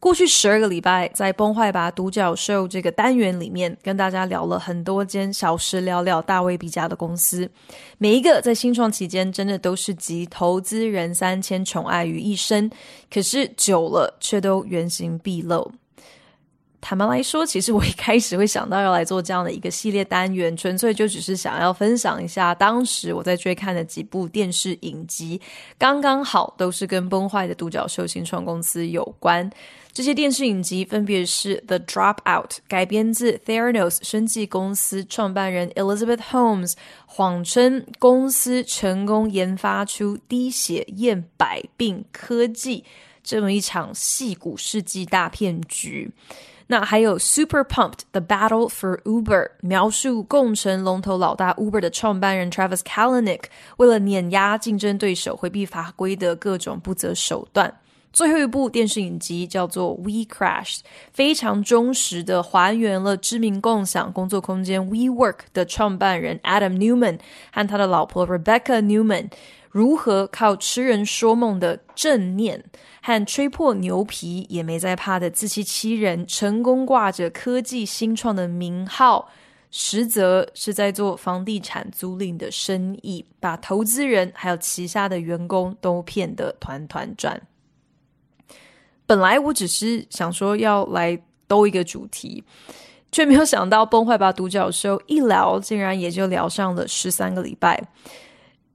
过去十二个礼拜，在《崩坏吧独角兽》这个单元里面，跟大家聊了很多间小时了了、大未必佳的公司，每一个在新创期间，真的都是集投资人三千宠爱于一身，可是久了却都原形毕露。坦白来说，其实我一开始会想到要来做这样的一个系列单元，纯粹就只是想要分享一下当时我在追看的几部电视影集，刚刚好都是跟崩坏的独角兽新创公司有关。这些电视影集分别是《The Dropout》，改编自 Theranos 生技公司创办人 Elizabeth Holmes 谎称公司成功研发出滴血验百病科技这么一场戏骨世纪大骗局。那还有《Super Pumped: The Battle for Uber》，描述共乘龙头老大 Uber 的创办人 Travis Kalanick 为了碾压竞争对手、回避法规的各种不择手段。最后一部电视影集叫做《We Crash》，非常忠实的还原了知名共享工作空间 WeWork 的创办人 Adam Newman 和他的老婆 Rebecca Neumann 如何靠痴人说梦的正念和吹破牛皮也没在怕的自欺欺人，成功挂着科技新创的名号，实则是在做房地产租赁的生意，把投资人还有旗下的员工都骗得团团转。本来我只是想说要来兜一个主题，却没有想到崩坏吧独角兽一聊，竟然也就聊上了十三个礼拜。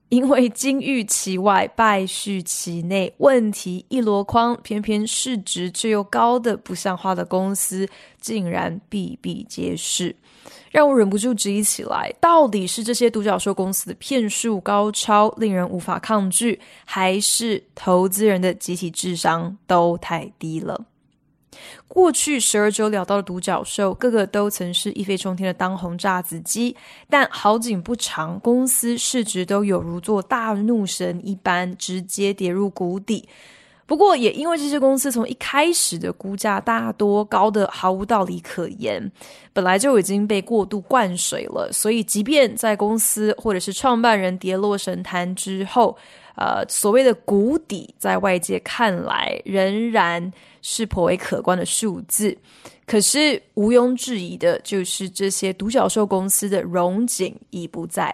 因为金玉其外，败絮其内，问题一箩筐，偏偏市值却又高的不像话的公司，竟然比比皆是。让我忍不住质疑起来：到底是这些独角兽公司的骗术高超，令人无法抗拒，还是投资人的集体智商都太低了？过去十二周聊到的独角兽，个个都曾是一飞冲天的当红炸子鸡，但好景不长，公司市值都有如坐大怒神一般，直接跌入谷底。不过，也因为这些公司从一开始的估价大多高得毫无道理可言，本来就已经被过度灌水了，所以即便在公司或者是创办人跌落神坛之后，呃，所谓的谷底在外界看来仍然是颇为可观的数字。可是毋庸置疑的就是，这些独角兽公司的荣景已不在。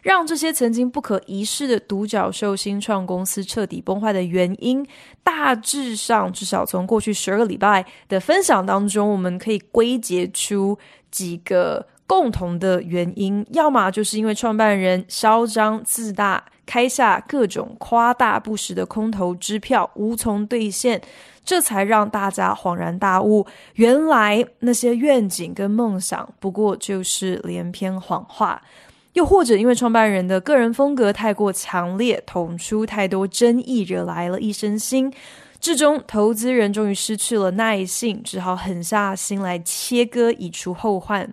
让这些曾经不可一世的独角兽新创公司彻底崩坏的原因，大致上至少从过去十二个礼拜的分享当中，我们可以归结出几个共同的原因：要么就是因为创办人嚣张自大，开下各种夸大不实的空头支票，无从兑现，这才让大家恍然大悟，原来那些愿景跟梦想不过就是连篇谎话。又或者因为创办人的个人风格太过强烈，捅出太多争议，惹来了一身腥，最终投资人终于失去了耐性，只好狠下心来切割，以除后患。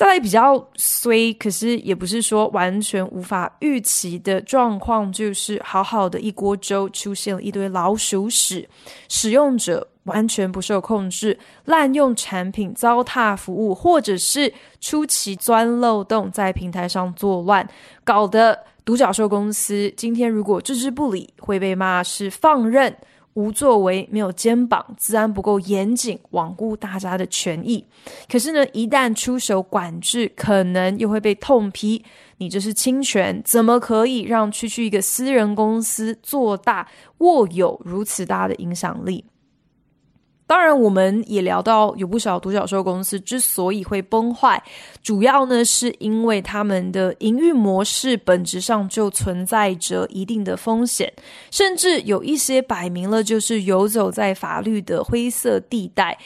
再来比较衰，可是也不是说完全无法预期的状况，就是好好的一锅粥出现了一堆老鼠屎，使用者完全不受控制，滥用产品、糟蹋服务，或者是出奇钻漏洞，在平台上作乱，搞得独角兽公司今天如果置之不理，会被骂是放任。无作为，没有肩膀，资安不够严谨，罔顾大家的权益。可是呢，一旦出手管制，可能又会被痛批，你这是侵权，怎么可以让区区一个私人公司做大，握有如此大的影响力？当然，我们也聊到有不少独角兽公司之所以会崩坏，主要呢是因为他们的营运模式本质上就存在着一定的风险，甚至有一些摆明了就是游走在法律的灰色地带。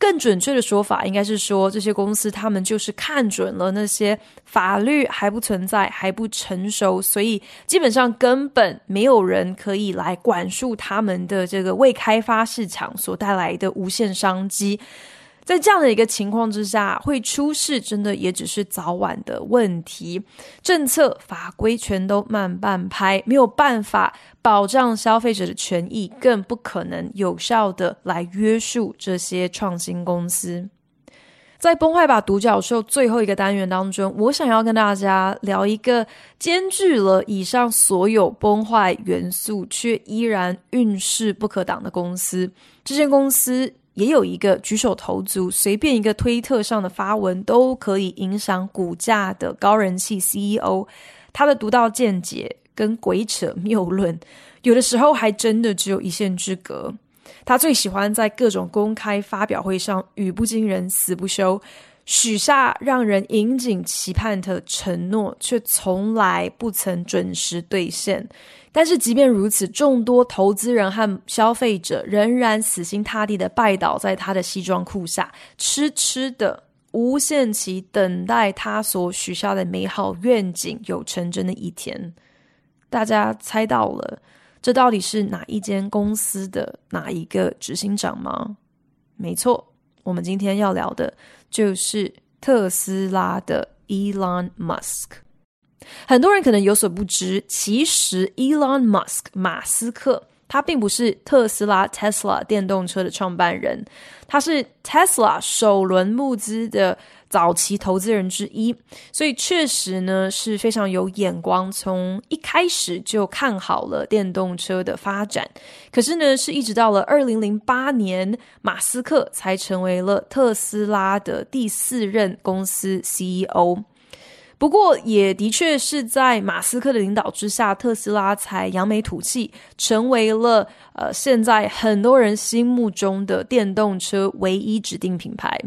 更准确的说法应该是说，这些公司他们就是看准了那些法律还不存在、还不成熟，所以基本上根本没有人可以来管束他们的这个未开发市场所带来的无限商机。在这样的一个情况之下，会出事，真的也只是早晚的问题。政策法规全都慢半拍，没有办法保障消费者的权益，更不可能有效的来约束这些创新公司。在崩坏吧独角兽最后一个单元当中，我想要跟大家聊一个兼具了以上所有崩坏元素，却依然运势不可挡的公司。这间公司。也有一个举手投足，随便一个推特上的发文都可以影响股价的高人气 CEO，他的独到见解跟鬼扯谬论，有的时候还真的只有一线之隔。他最喜欢在各种公开发表会上语不惊人死不休，许下让人引颈期盼的承诺，却从来不曾准时兑现。但是即便如此，众多投资人和消费者仍然死心塌地的拜倒在他的西装裤下，痴痴的无限期等待他所许下的美好愿景有成真的一天。大家猜到了，这到底是哪一间公司的哪一个执行长吗？没错，我们今天要聊的就是特斯拉的 Elon Musk。很多人可能有所不知，其实 Elon Musk 马斯克他并不是特斯拉 Tesla 电动车的创办人，他是 Tesla 首轮募资的早期投资人之一，所以确实呢是非常有眼光，从一开始就看好了电动车的发展。可是呢，是一直到了二零零八年，马斯克才成为了特斯拉的第四任公司 CEO。不过，也的确是在马斯克的领导之下，特斯拉才扬眉吐气，成为了呃现在很多人心目中的电动车唯一指定品牌。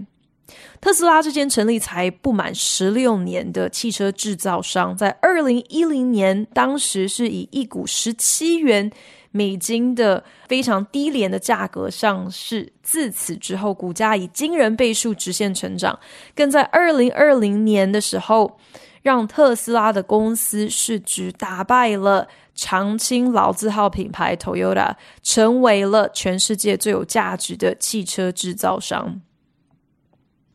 特斯拉这间成立才不满十六年的汽车制造商，在二零一零年，当时是以一股十七元美金的非常低廉的价格上市。自此之后，股价以惊人倍数直线成长，更在二零二零年的时候。让特斯拉的公司市值打败了长青老字号品牌 Toyota，成为了全世界最有价值的汽车制造商。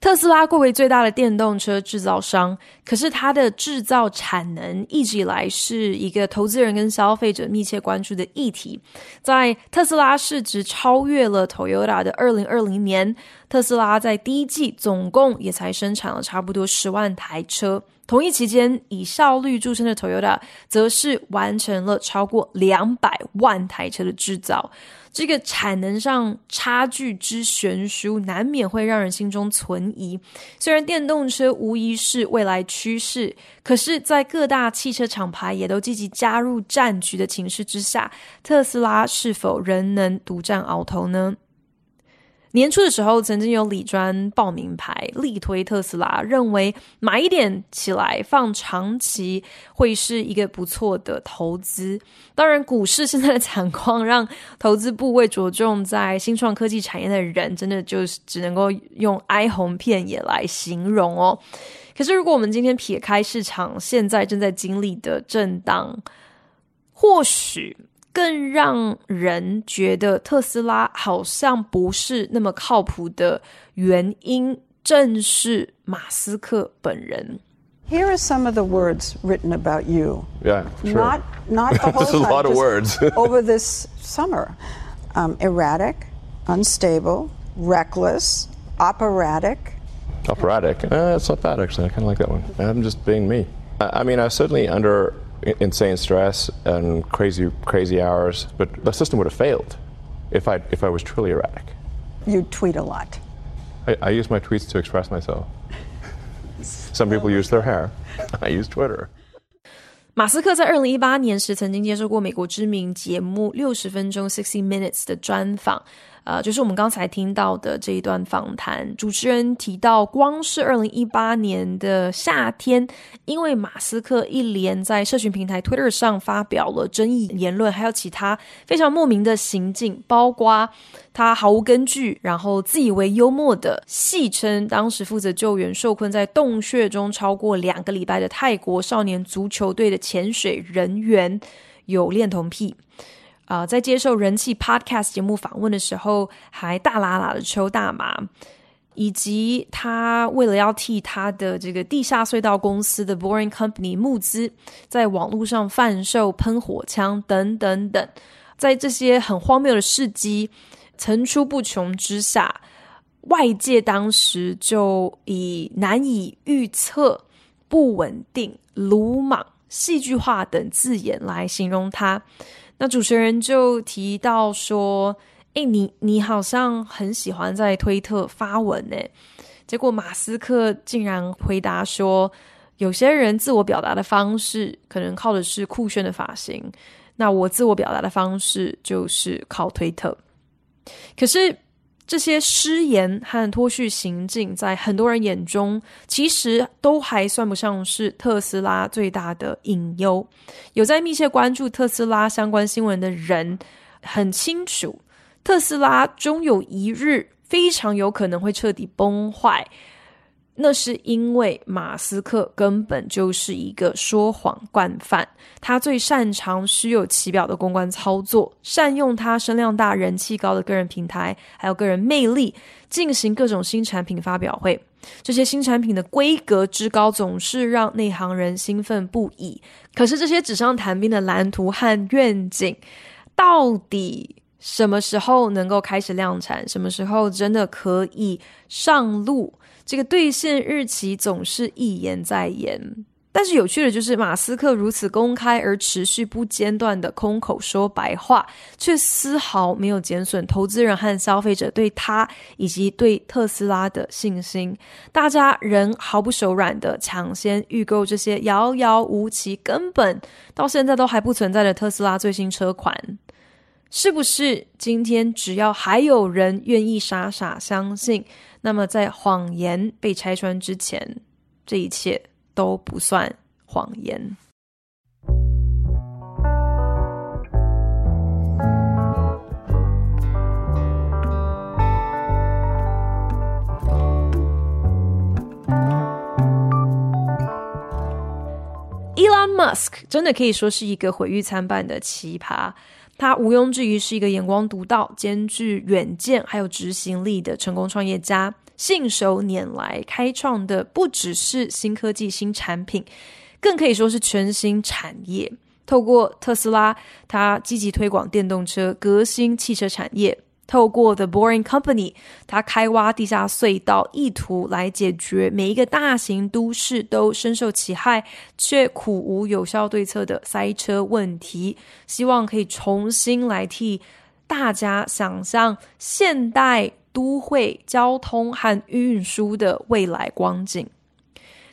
特斯拉贵为最大的电动车制造商，可是它的制造产能一直以来是一个投资人跟消费者密切关注的议题。在特斯拉市值超越了 Toyota 的二零二零年，特斯拉在第一季总共也才生产了差不多十万台车。同一期间，以效率著称的 Toyota 则是完成了超过两百万台车的制造。这个产能上差距之悬殊，难免会让人心中存疑。虽然电动车无疑是未来趋势，可是，在各大汽车厂牌也都积极加入战局的情势之下，特斯拉是否仍能独占鳌头呢？年初的时候，曾经有理专报名牌力推特斯拉，认为买一点起来放长期会是一个不错的投资。当然，股市现在的惨况让投资部位着重在新创科技产业的人，真的就是只能够用哀鸿遍野来形容哦。可是，如果我们今天撇开市场现在正在经历的震荡，或许。更让人觉得特斯拉好像不是那么靠谱的原因，正是马斯克本人。Here are some of the words written about you. Yeah, sure. Not, not the whole time. a lot of words. over this summer, um, erratic, unstable, reckless, operatic. Operatic? Uh, it's not bad actually. I kind of like that one. I'm just being me. I, I mean, I was certainly under insane stress and crazy, crazy hours. But the system would have failed if I, if I was truly erratic. You tweet a lot. I, I use my tweets to express myself. Some people use their hair. I use Twitter. 马斯克在二零一八年时曾经接受过美国知名节目《六十分钟 （Sixty Minutes）》的专访。 呃，就是我们刚才听到的这一段访谈，主持人提到，光是二零一八年的夏天，因为马斯克一连在社群平台 Twitter 上发表了争议言论，还有其他非常莫名的行径，包括他毫无根据，然后自以为幽默的戏称当时负责救援受困在洞穴中超过两个礼拜的泰国少年足球队的潜水人员有恋童癖。啊、在接受人气 Podcast 节目访问的时候，还大喇喇的抽大麻，以及他为了要替他的这个地下隧道公司的 Boring Company 募资，在网络上贩售喷火枪等等等，在这些很荒谬的事迹层出不穷之下，外界当时就以难以预测、不稳定、鲁莽、戏剧化等字眼来形容他。那主持人就提到说：“诶，你你好像很喜欢在推特发文呢。”结果马斯克竟然回答说：“有些人自我表达的方式可能靠的是酷炫的发型，那我自我表达的方式就是靠推特。”可是。这些失言和脱序行径，在很多人眼中，其实都还算不上是特斯拉最大的隐忧。有在密切关注特斯拉相关新闻的人，很清楚，特斯拉终有一日非常有可能会彻底崩坏。那是因为马斯克根本就是一个说谎惯犯，他最擅长虚有其表的公关操作，善用他声量大、人气高的个人平台，还有个人魅力，进行各种新产品发表会。这些新产品的规格之高，总是让内行人兴奋不已。可是这些纸上谈兵的蓝图和愿景，到底什么时候能够开始量产？什么时候真的可以上路？这个兑现日期总是一延再延，但是有趣的就是马斯克如此公开而持续不间断的空口说白话，却丝毫没有减损投资人和消费者对他以及对特斯拉的信心。大家仍毫不手软的抢先预购这些遥遥无期、根本到现在都还不存在的特斯拉最新车款。是不是今天只要还有人愿意傻傻相信？那么，在谎言被拆穿之前，这一切都不算谎言。Elon Musk 真的可以说是一个毁誉参半的奇葩。他毋庸置疑是一个眼光独到、兼具远见还有执行力的成功创业家，信手拈来开创的不只是新科技、新产品，更可以说是全新产业。透过特斯拉，他积极推广电动车，革新汽车产业。透过 The Boring Company，他开挖地下隧道，意图来解决每一个大型都市都深受其害却苦无有效对策的塞车问题，希望可以重新来替大家想象现代都会交通和运输的未来光景。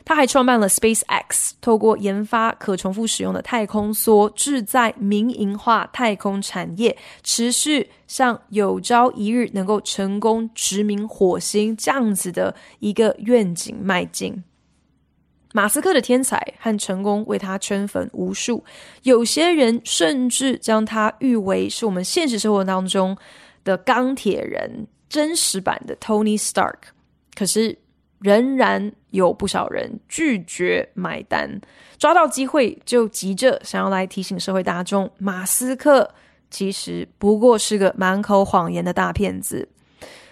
他还创办了 SpaceX，透过研发可重复使用的太空梭，志在民营化太空产业，持续向有朝一日能够成功殖民火星这样子的一个愿景迈进。马斯克的天才和成功为他圈粉无数，有些人甚至将他誉为是我们现实生活当中的钢铁人，真实版的 Tony Stark。可是，仍然有不少人拒绝买单，抓到机会就急着想要来提醒社会大众，马斯克其实不过是个满口谎言的大骗子。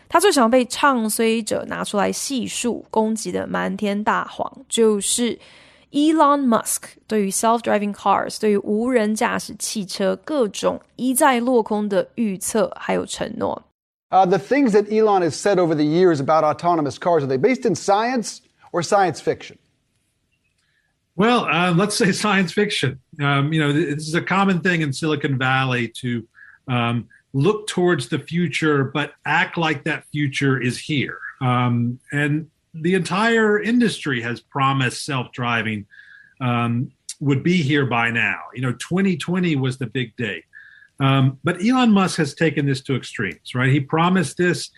他最常被唱衰者拿出来细数攻击的瞒天大谎，就是 Elon Musk 对于 self-driving cars、对于无人驾驶汽车各种一再落空的预测还有承诺。Uh, the things that Elon has said over the years about autonomous cars, are they based in science or science fiction? Well, uh, let's say science fiction. Um, you know, this is a common thing in Silicon Valley to um, look towards the future, but act like that future is here. Um, and the entire industry has promised self driving um, would be here by now. You know, 2020 was the big day. Um, but Elon Musk has taken this to extremes, right? He promised this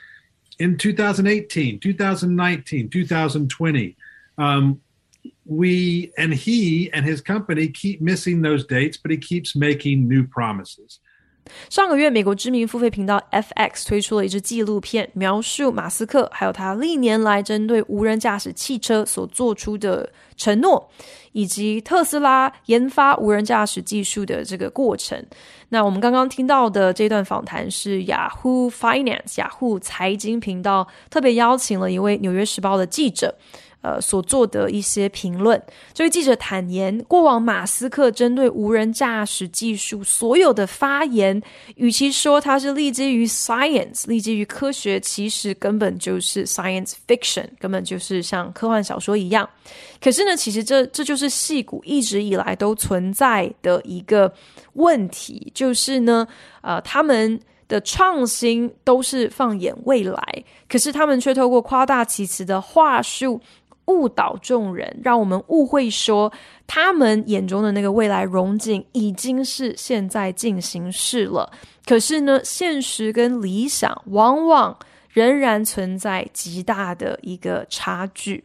in 2018, 2019, 2020. Um, we and he and his company keep missing those dates, but he keeps making new promises. 上个月，美国知名付费频道 FX 推出了一支纪录片，描述马斯克还有他历年来针对无人驾驶汽车所做出的承诺，以及特斯拉研发无人驾驶技术的这个过程。那我们刚刚听到的这段访谈是 Yahoo Finance 雅虎财经频道特别邀请了一位《纽约时报》的记者。呃，所做的一些评论，这位记者坦言，过往马斯克针对无人驾驶技术所有的发言，与其说他是立基于 science，立基于科学，其实根本就是 science fiction，根本就是像科幻小说一样。可是呢，其实这这就是戏骨一直以来都存在的一个问题，就是呢，呃，他们的创新都是放眼未来，可是他们却透过夸大其词的话术。误导众人，让我们误会说他们眼中的那个未来荣景已经是现在进行式了。可是呢，现实跟理想往往仍然存在极大的一个差距。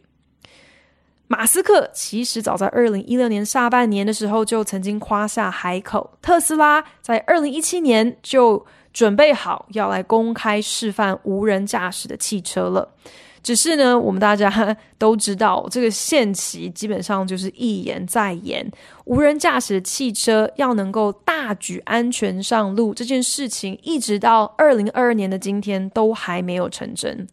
马斯克其实早在二零一六年下半年的时候就曾经夸下海口，特斯拉在二零一七年就准备好要来公开示范无人驾驶的汽车了。只是呢，我们大家都知道，这个限期基本上就是一延再延。无人驾驶汽车要能够大举安全上路，这件事情一直到二零二二年的今天都还没有成真。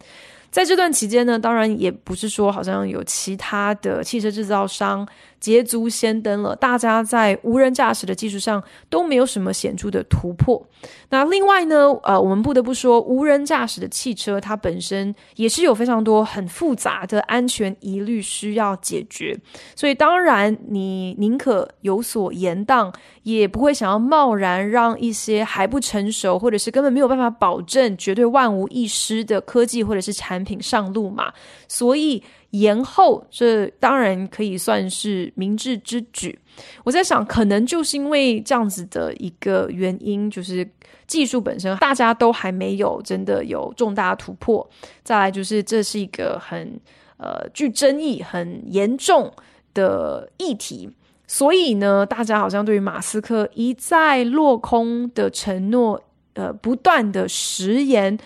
在这段期间呢，当然也不是说好像有其他的汽车制造商捷足先登了，大家在无人驾驶的技术上都没有什么显著的突破。那另外呢，呃，我们不得不说，无人驾驶的汽车它本身也是有非常多很复杂的安全疑虑需要解决，所以当然你宁可有所延宕，也不会想要贸然让一些还不成熟或者是根本没有办法保证绝对万无一失的科技或者是产品上路嘛，所以。延后，这当然可以算是明智之举。我在想，可能就是因为这样子的一个原因，就是技术本身大家都还没有真的有重大突破。再来就是这是一个很呃具争议、很严重的议题，所以呢，大家好像对于马斯克一再落空的承诺，呃，不断的食言。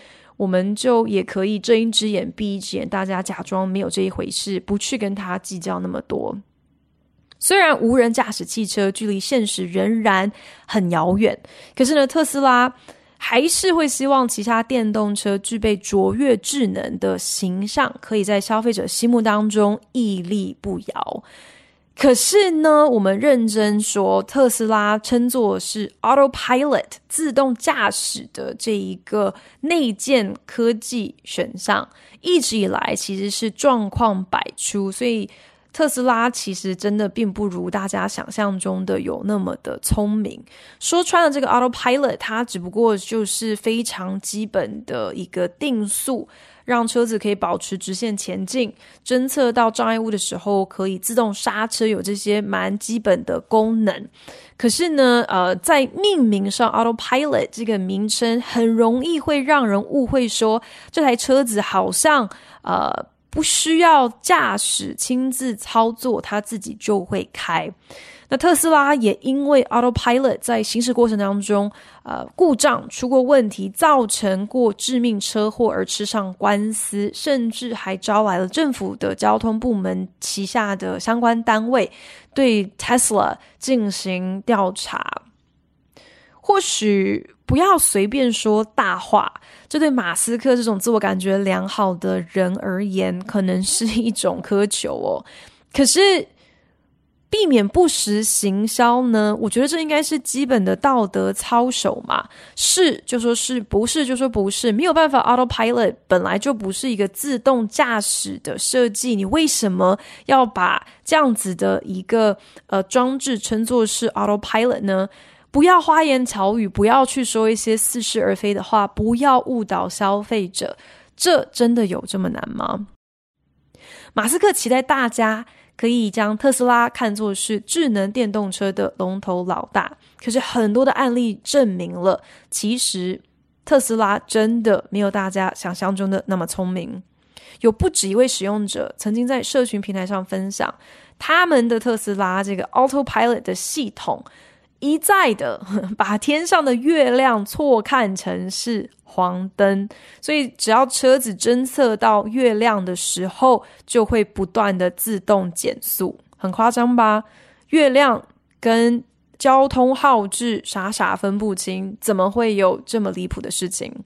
我们就也可以睁一只眼闭一只眼，大家假装没有这一回事，不去跟他计较那么多。虽然无人驾驶汽车距离现实仍然很遥远，可是呢，特斯拉还是会希望其他电动车具备卓越智能的形象，可以在消费者心目当中屹立不摇。可是呢，我们认真说，特斯拉称作是 Autopilot 自动驾驶的这一个内建科技选项，一直以来其实是状况百出，所以特斯拉其实真的并不如大家想象中的有那么的聪明。说穿了，这个 Autopilot 它只不过就是非常基本的一个定速。让车子可以保持直线前进，侦测到障碍物的时候可以自动刹车，有这些蛮基本的功能。可是呢，呃，在命名上，Autopilot 这个名称很容易会让人误会说，这台车子好像呃不需要驾驶亲自操作，它自己就会开。那特斯拉也因为 Autopilot 在行驶过程当中，呃，故障出过问题，造成过致命车祸而吃上官司，甚至还招来了政府的交通部门旗下的相关单位对 Tesla 进行调查。或许不要随便说大话，这对马斯克这种自我感觉良好的人而言，可能是一种苛求哦。可是。避免不实行销呢？我觉得这应该是基本的道德操守嘛。是就说是，不是就说不是，没有办法。Autopilot 本来就不是一个自动驾驶的设计，你为什么要把这样子的一个呃装置称作是 Autopilot 呢？不要花言巧语，不要去说一些似是而非的话，不要误导消费者。这真的有这么难吗？马斯克期待大家。可以将特斯拉看作是智能电动车的龙头老大。可是很多的案例证明了，其实特斯拉真的没有大家想象中的那么聪明。有不止一位使用者曾经在社群平台上分享，他们的特斯拉这个 Autopilot 的系统一再的 把天上的月亮错看成是黄灯，所以只要车子侦测到月亮的时候，就会不断的自动减速，很夸张吧？月亮跟交通号志傻傻分不清，怎么会有这么离谱的事情？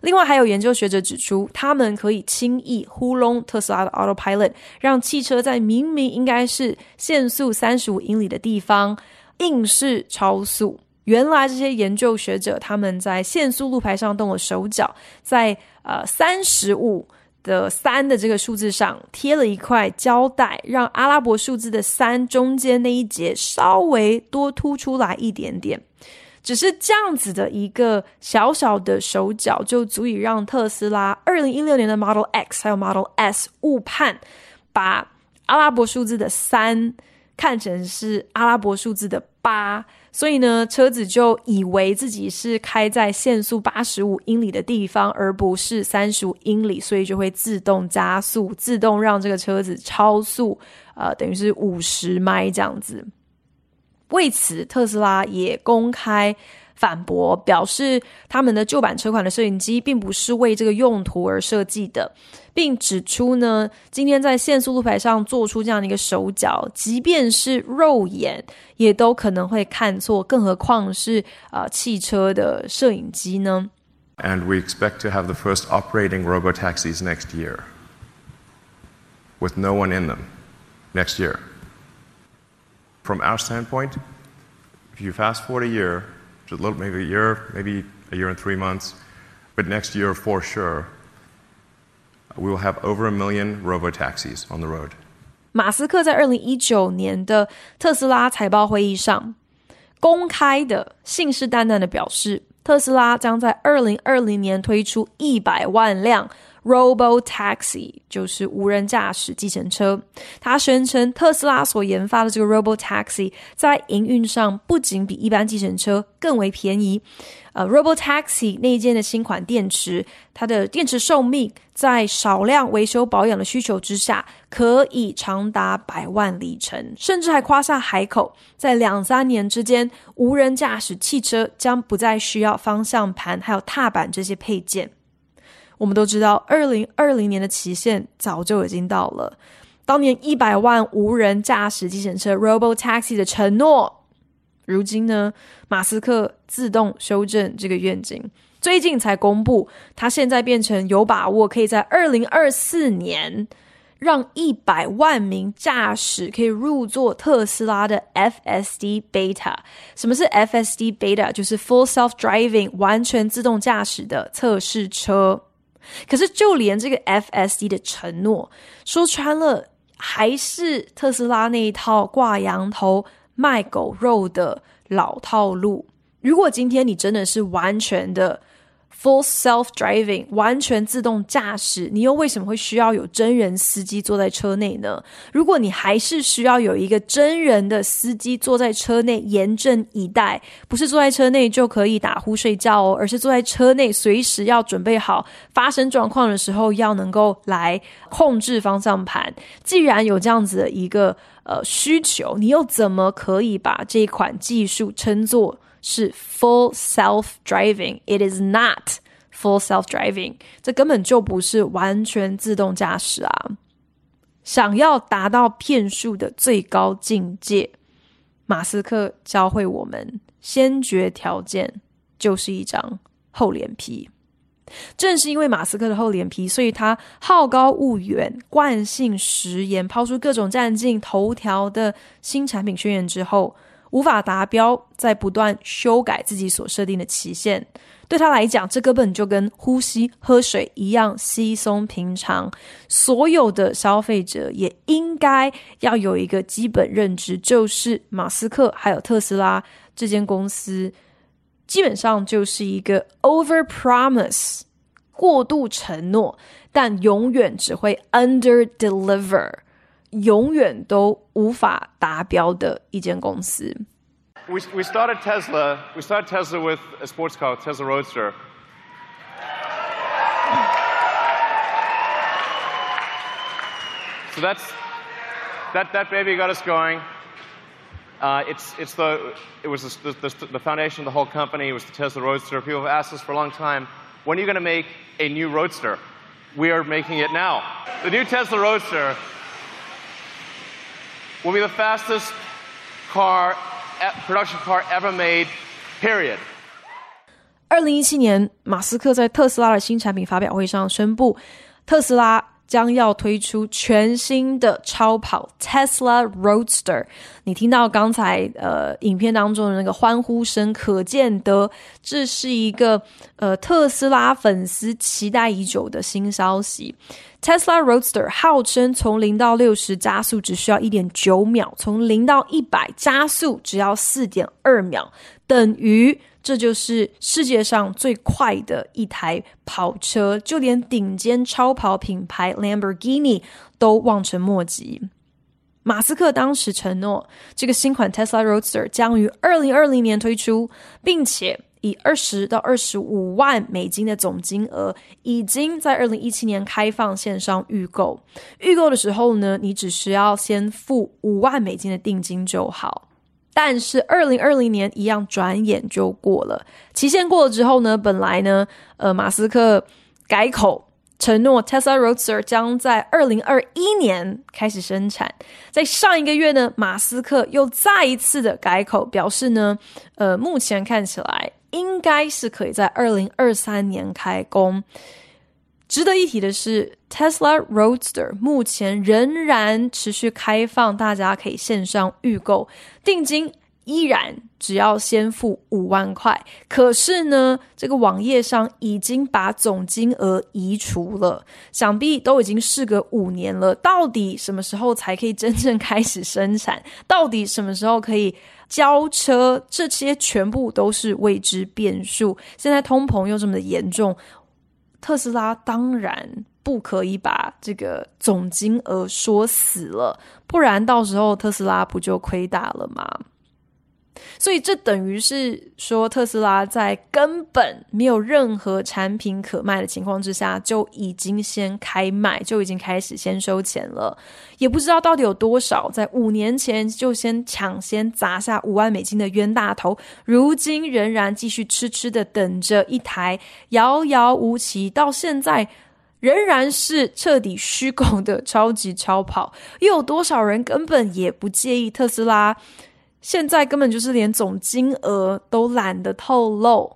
另外，还有研究学者指出，他们可以轻易糊弄特斯拉的 Autopilot，让汽车在明明应该是限速三十五英里的地方，硬是超速。原来这些研究学者他们在限速路牌上动了手脚，在呃三十五的三的这个数字上贴了一块胶带，让阿拉伯数字的三中间那一节稍微多凸出来一点点。只是这样子的一个小小的手脚，就足以让特斯拉二零一六年的 Model X 还有 Model S 误判，把阿拉伯数字的三看成是阿拉伯数字的八，所以呢，车子就以为自己是开在限速八十五英里的地方，而不是三十五英里，所以就会自动加速，自动让这个车子超速，呃，等于是五十迈这样子。为此，特斯拉也公开反驳，表示他们的旧版车款的摄影机并不是为这个用途而设计的，并指出呢，今天在限速路牌上做出这样的一个手脚，即便是肉眼也都可能会看错，更何况是啊、呃、汽车的摄影机呢？And we expect to have the first operating robotaxis next year, with no one in them next year. From our standpoint, if you fast forward a year, just a little, maybe a year, maybe a year and three months, but next year for sure, we will have over a million robotaxis on the road. 马斯克在二零一九年的特斯拉财报会议上，公开的信誓旦旦的表示，特斯拉将在二零二零年推出一百万辆。 Robo Taxi 就是无人驾驶计程车。他宣称，特斯拉所研发的这个 Robo Taxi 在营运上不仅比一般计程车更为便宜。呃，Robo Taxi 内建的新款电池，它的电池寿命在少量维修保养的需求之下，可以长达百万里程。甚至还夸下海口，在两三年之间，无人驾驶汽车将不再需要方向盘还有踏板这些配件。我们都知道，二零二零年的期限早就已经到了。当年一百万无人驾驶计程车 （Robo Taxi） 的承诺，如今呢，马斯克自动修正这个愿景，最近才公布，他现在变成有把握可以在二零二四年让一百万名驾驶可以入座特斯拉的 FSD Beta。什么是 FSD Beta？就是 Full Self Driving 完全自动驾驶的测试车。可是，就连这个 FSD 的承诺说穿了，还是特斯拉那一套挂羊头卖狗肉的老套路。如果今天你真的是完全的，Full self-driving，完全自动驾驶，你又为什么会需要有真人司机坐在车内呢？如果你还是需要有一个真人的司机坐在车内严阵以待，不是坐在车内就可以打呼睡觉哦，而是坐在车内随时要准备好发生状况的时候要能够来控制方向盘。既然有这样子的一个呃需求，你又怎么可以把这款技术称作是 full self-driving. It is not full self-driving. 这根本就不是完全自动驾驶啊！想要达到骗术的最高境界，马斯克教会我们，先决条件就是一张厚脸皮。正是因为马斯克的厚脸皮，所以他好高骛远、惯性食言，抛出各种占尽头条的新产品宣言之后。无法达标，在不断修改自己所设定的期限，对他来讲，这根本就跟呼吸、喝水一样稀松平常。所有的消费者也应该要有一个基本认知，就是马斯克还有特斯拉这间公司，基本上就是一个 over promise 过度承诺，但永远只会 under deliver。永远都无法达标的一间公司。We, we started Tesla. We started Tesla with a sports car, Tesla Roadster. So that's that, that baby got us going. Uh, it's, it's the, it was the, the, the, foundation of the whole company. It was the Tesla Roadster. People have asked us for a long time, when are you going to make a new Roadster? We are making it now. The new Tesla Roadster will be the fastest car, production car ever made, period. 二零一七年，马斯克在特斯拉的新产品发表会上宣布，特斯拉。将要推出全新的超跑 Tesla Roadster，你听到刚才呃影片当中的那个欢呼声，可见得这是一个呃特斯拉粉丝期待已久的新消息。Tesla Roadster 号称从零到六十加速只需要一点九秒，从零到一百加速只要四点二秒，等于。这就是世界上最快的一台跑车，就连顶尖超跑品牌 Lamborghini 都望尘莫及。马斯克当时承诺，这个新款 Tesla Roadster 将于二零二零年推出，并且以二十到二十五万美金的总金额，已经在二零一七年开放线上预购。预购的时候呢，你只需要先付五万美金的定金就好。但是二零二零年一样转眼就过了，期限过了之后呢，本来呢，呃，马斯克改口承诺 Tesla Roadster 将在二零二一年开始生产。在上一个月呢，马斯克又再一次的改口，表示呢，呃，目前看起来应该是可以在二零二三年开工。值得一提的是，Tesla Roadster 目前仍然持续开放，大家可以线上预购，定金依然只要先付五万块。可是呢，这个网页上已经把总金额移除了，想必都已经事隔五年了。到底什么时候才可以真正开始生产？到底什么时候可以交车？这些全部都是未知变数。现在通膨又这么的严重。特斯拉当然不可以把这个总金额说死了，不然到时候特斯拉不就亏大了吗？所以这等于是说，特斯拉在根本没有任何产品可卖的情况之下，就已经先开卖，就已经开始先收钱了。也不知道到底有多少在五年前就先抢先砸下五万美金的冤大头，如今仍然继续痴痴的等着一台遥遥无期，到现在仍然是彻底虚构的超级超跑。又有多少人根本也不介意特斯拉？现在根本就是连总金额都懒得透露，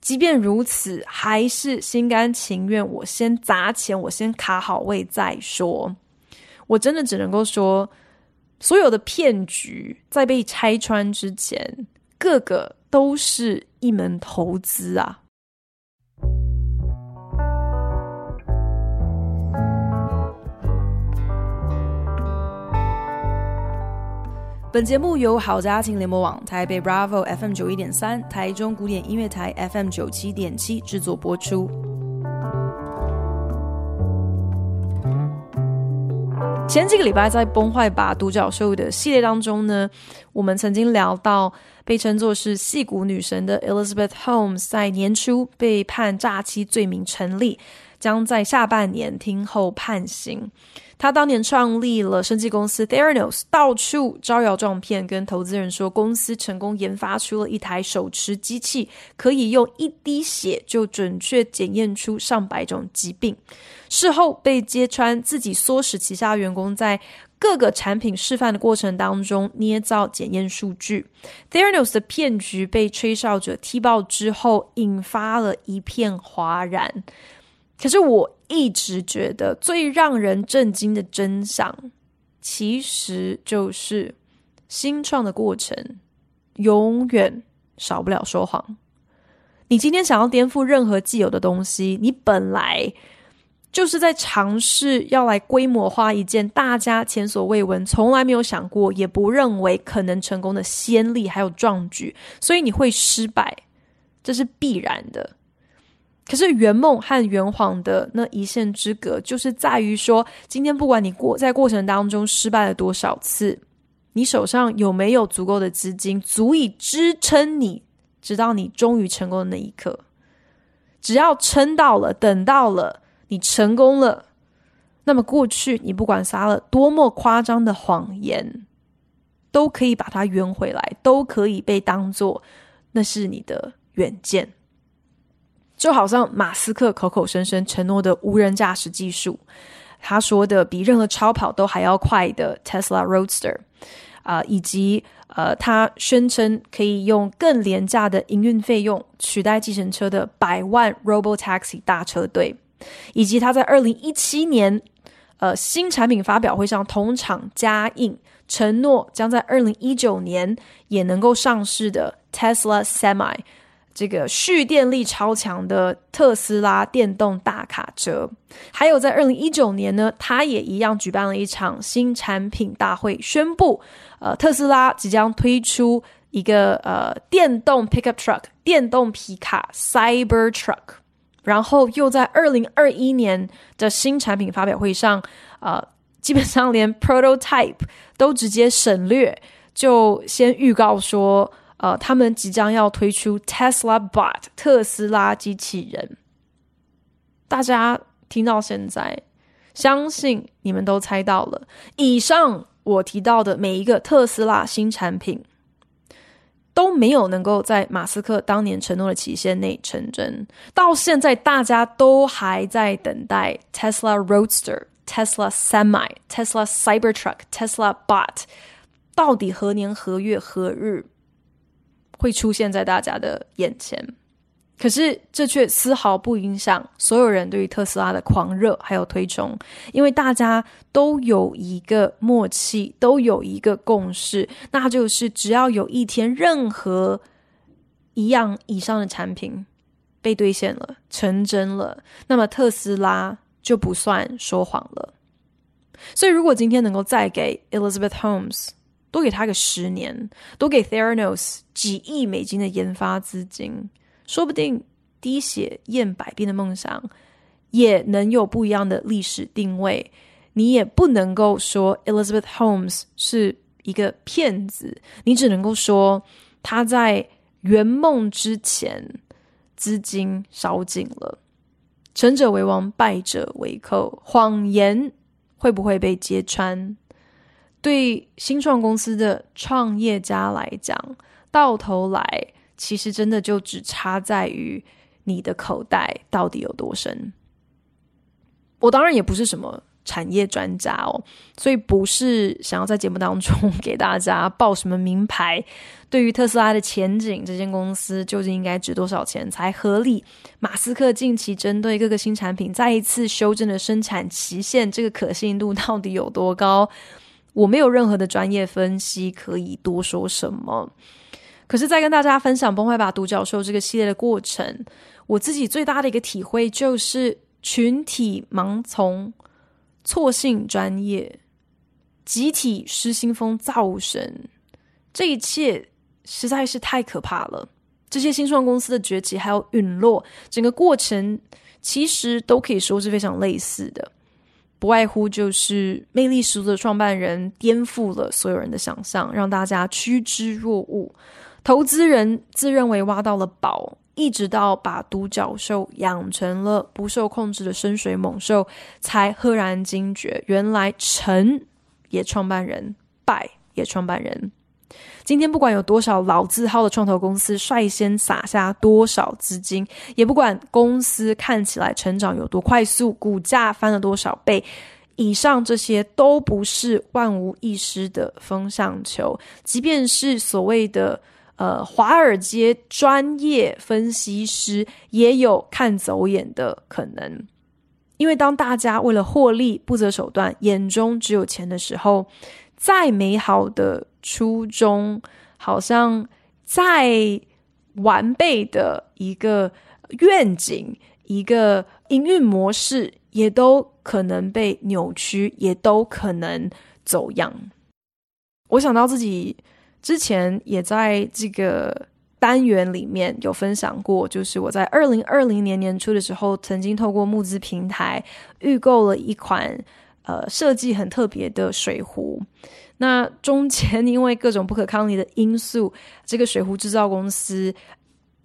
即便如此，还是心甘情愿。我先砸钱，我先卡好位再说。我真的只能够说，所有的骗局在被拆穿之前，个个都是一门投资啊。本节目由好家庭联盟网、台北 Bravo FM 九一点三、台中古典音乐台 FM 九七点七制作播出。前几个礼拜在《崩坏吧独角兽》的系列当中呢，我们曾经聊到被称作是戏骨女神的 Elizabeth Holmes 在年初被判诈欺罪名成立，将在下半年听候判刑。他当年创立了生技公司 Theranos，到处招摇撞骗，跟投资人说公司成功研发出了一台手持机器，可以用一滴血就准确检验出上百种疾病。事后被揭穿自己唆使旗下员工在各个产品示范的过程当中捏造检验数据，Theranos 的骗局被吹哨者踢爆之后，引发了一片哗然。可是我一直觉得最让人震惊的真相，其实就是新创的过程永远少不了说谎。你今天想要颠覆任何既有的东西，你本来就是在尝试要来规模化一件大家前所未闻、从来没有想过、也不认为可能成功的先例还有壮举，所以你会。失败，这是必然的。可是圆梦和圆谎的那一线之隔，就是在于说，今天不管你过在过程当中失败了多少次，你手上有没有足够的资金，足以支撑你，直到你终于成功的那一刻。只要撑到了，等到了，你成功了，那么过去你不管撒了多么夸张的谎言，都可以把它圆回来，都可以被当做那是你的远见。就好像马斯克口口声声承诺的无人驾驶技术，他说的比任何超跑都还要快的 Tesla Roadster，啊、以及呃，他宣称可以用更廉价的营运费用取代计程车的百万 Robotaxi 大车队，以及他在二零一七年呃新产品发表会上同场加印，承诺将在二零一九年也能够上市的 Tesla Semi。这个蓄电力超强的特斯拉电动大卡车，还有在二零一九年呢，它也一样举办了一场新产品大会，宣布，呃，特斯拉即将推出一个呃电动 pickup truck 电动皮卡 Cyber Truck，然后又在二零二一年的新产品发表会上，呃，基本上连 prototype 都直接省略，就先预告说。呃，他们即将要推出 Tesla Bot 特斯拉机器人。大家听到现在，相信你们都猜到了。以上我提到的每一个特斯拉新产品，都没有能够在马斯克当年承诺的期限内成真。到现在，大家都还在等待 Tesla Roadster、Tesla Semi、Tesla Cybertruck、Tesla Bot，到底何年何月何日？会出现在大家的眼前，可是这却丝毫不影响所有人对于特斯拉的狂热还有推崇，因为大家都有一个默契，都有一个共识，那就是只要有一天任何一样以上的产品被兑现了、成真了，那么特斯拉就不算说谎了。所以，如果今天能够再给 Elizabeth Holmes，多给他个十年，多给 Theranos 几亿美金的研发资金，说不定滴血验百病的梦想也能有不一样的历史定位。你也不能够说 Elizabeth Holmes 是一个骗子，你只能够说他在圆梦之前资金烧尽了。成者为王，败者为寇，谎言会不会被揭穿？对新创公司的创业家来讲，到头来其实真的就只差在于你的口袋到底有多深。我当然也不是什么产业专家哦，所以不是想要在节目当中 给大家报什么名牌。对于特斯拉的前景，这间公司究竟应该值多少钱才合理？马斯克近期针对各个新产品再一次修正的生产期限，这个可信度到底有多高？我没有任何的专业分析可以多说什么，可是，在跟大家分享《崩坏吧独角兽》这个系列的过程，我自己最大的一个体会就是群体盲从、错信专业、集体失心疯造神，这一切实在是太可怕了。这些新创公司的崛起还有陨落，整个过程其实都可以说是非常类似的。不外乎就是魅力十足的创办人颠覆了所有人的想象，让大家趋之若鹜。投资人自认为挖到了宝，一直到把独角兽养成了不受控制的深水猛兽，才赫然惊觉，原来成也创办人，败也创办人。今天不管有多少老字号的创投公司率先撒下多少资金，也不管公司看起来成长有多快速，股价翻了多少倍，以上这些都不是万无一失的风向球。即便是所谓的呃华尔街专业分析师，也有看走眼的可能。因为当大家为了获利不择手段，眼中只有钱的时候，再美好的初衷，好像再完备的一个愿景、一个营运模式，也都可能被扭曲，也都可能走样。我想到自己之前也在这个单元里面有分享过，就是我在二零二零年年初的时候，曾经透过募资平台预购了一款呃设计很特别的水壶。那中间 因为各种不可抗力的因素，这个水壶制造公司。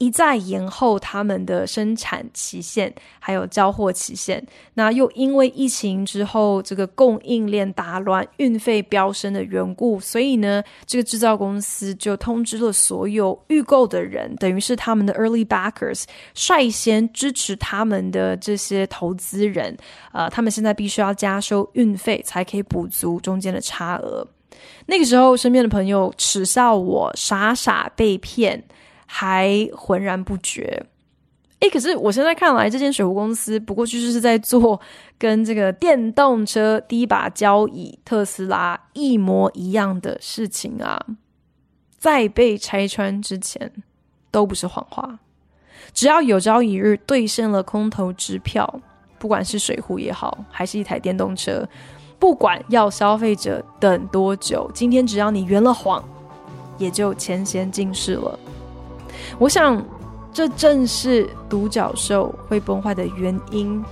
一再延后他们的生产期限，还有交货期限。那又因为疫情之后，这个供应链打乱、运费飙升的缘故，所以呢，这个制造公司就通知了所有预购的人，等于是他们的 early backers，率先支持他们的这些投资人。呃，他们现在必须要加收运费，才可以补足中间的差额。那个时候，身边的朋友耻笑我傻傻被骗。还浑然不觉，诶，可是我现在看来，这间水壶公司不过就是在做跟这个电动车第一把交椅特斯拉一模一样的事情啊，在被拆穿之前都不是谎话。只要有朝一日兑现了空头支票，不管是水壶也好，还是一台电动车，不管要消费者等多久，今天只要你圆了谎，也就钱闲尽释了。我想，这正是独角兽会崩坏的原因。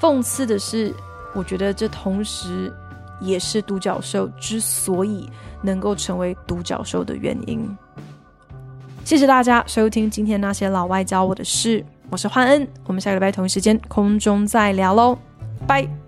讽刺的是，我觉得这同时也是独角兽之所以能够成为独角兽的原因。谢谢大家收听今天那些老外教我的事，我是焕恩，我们下个礼拜同一时间空中再聊喽，拜。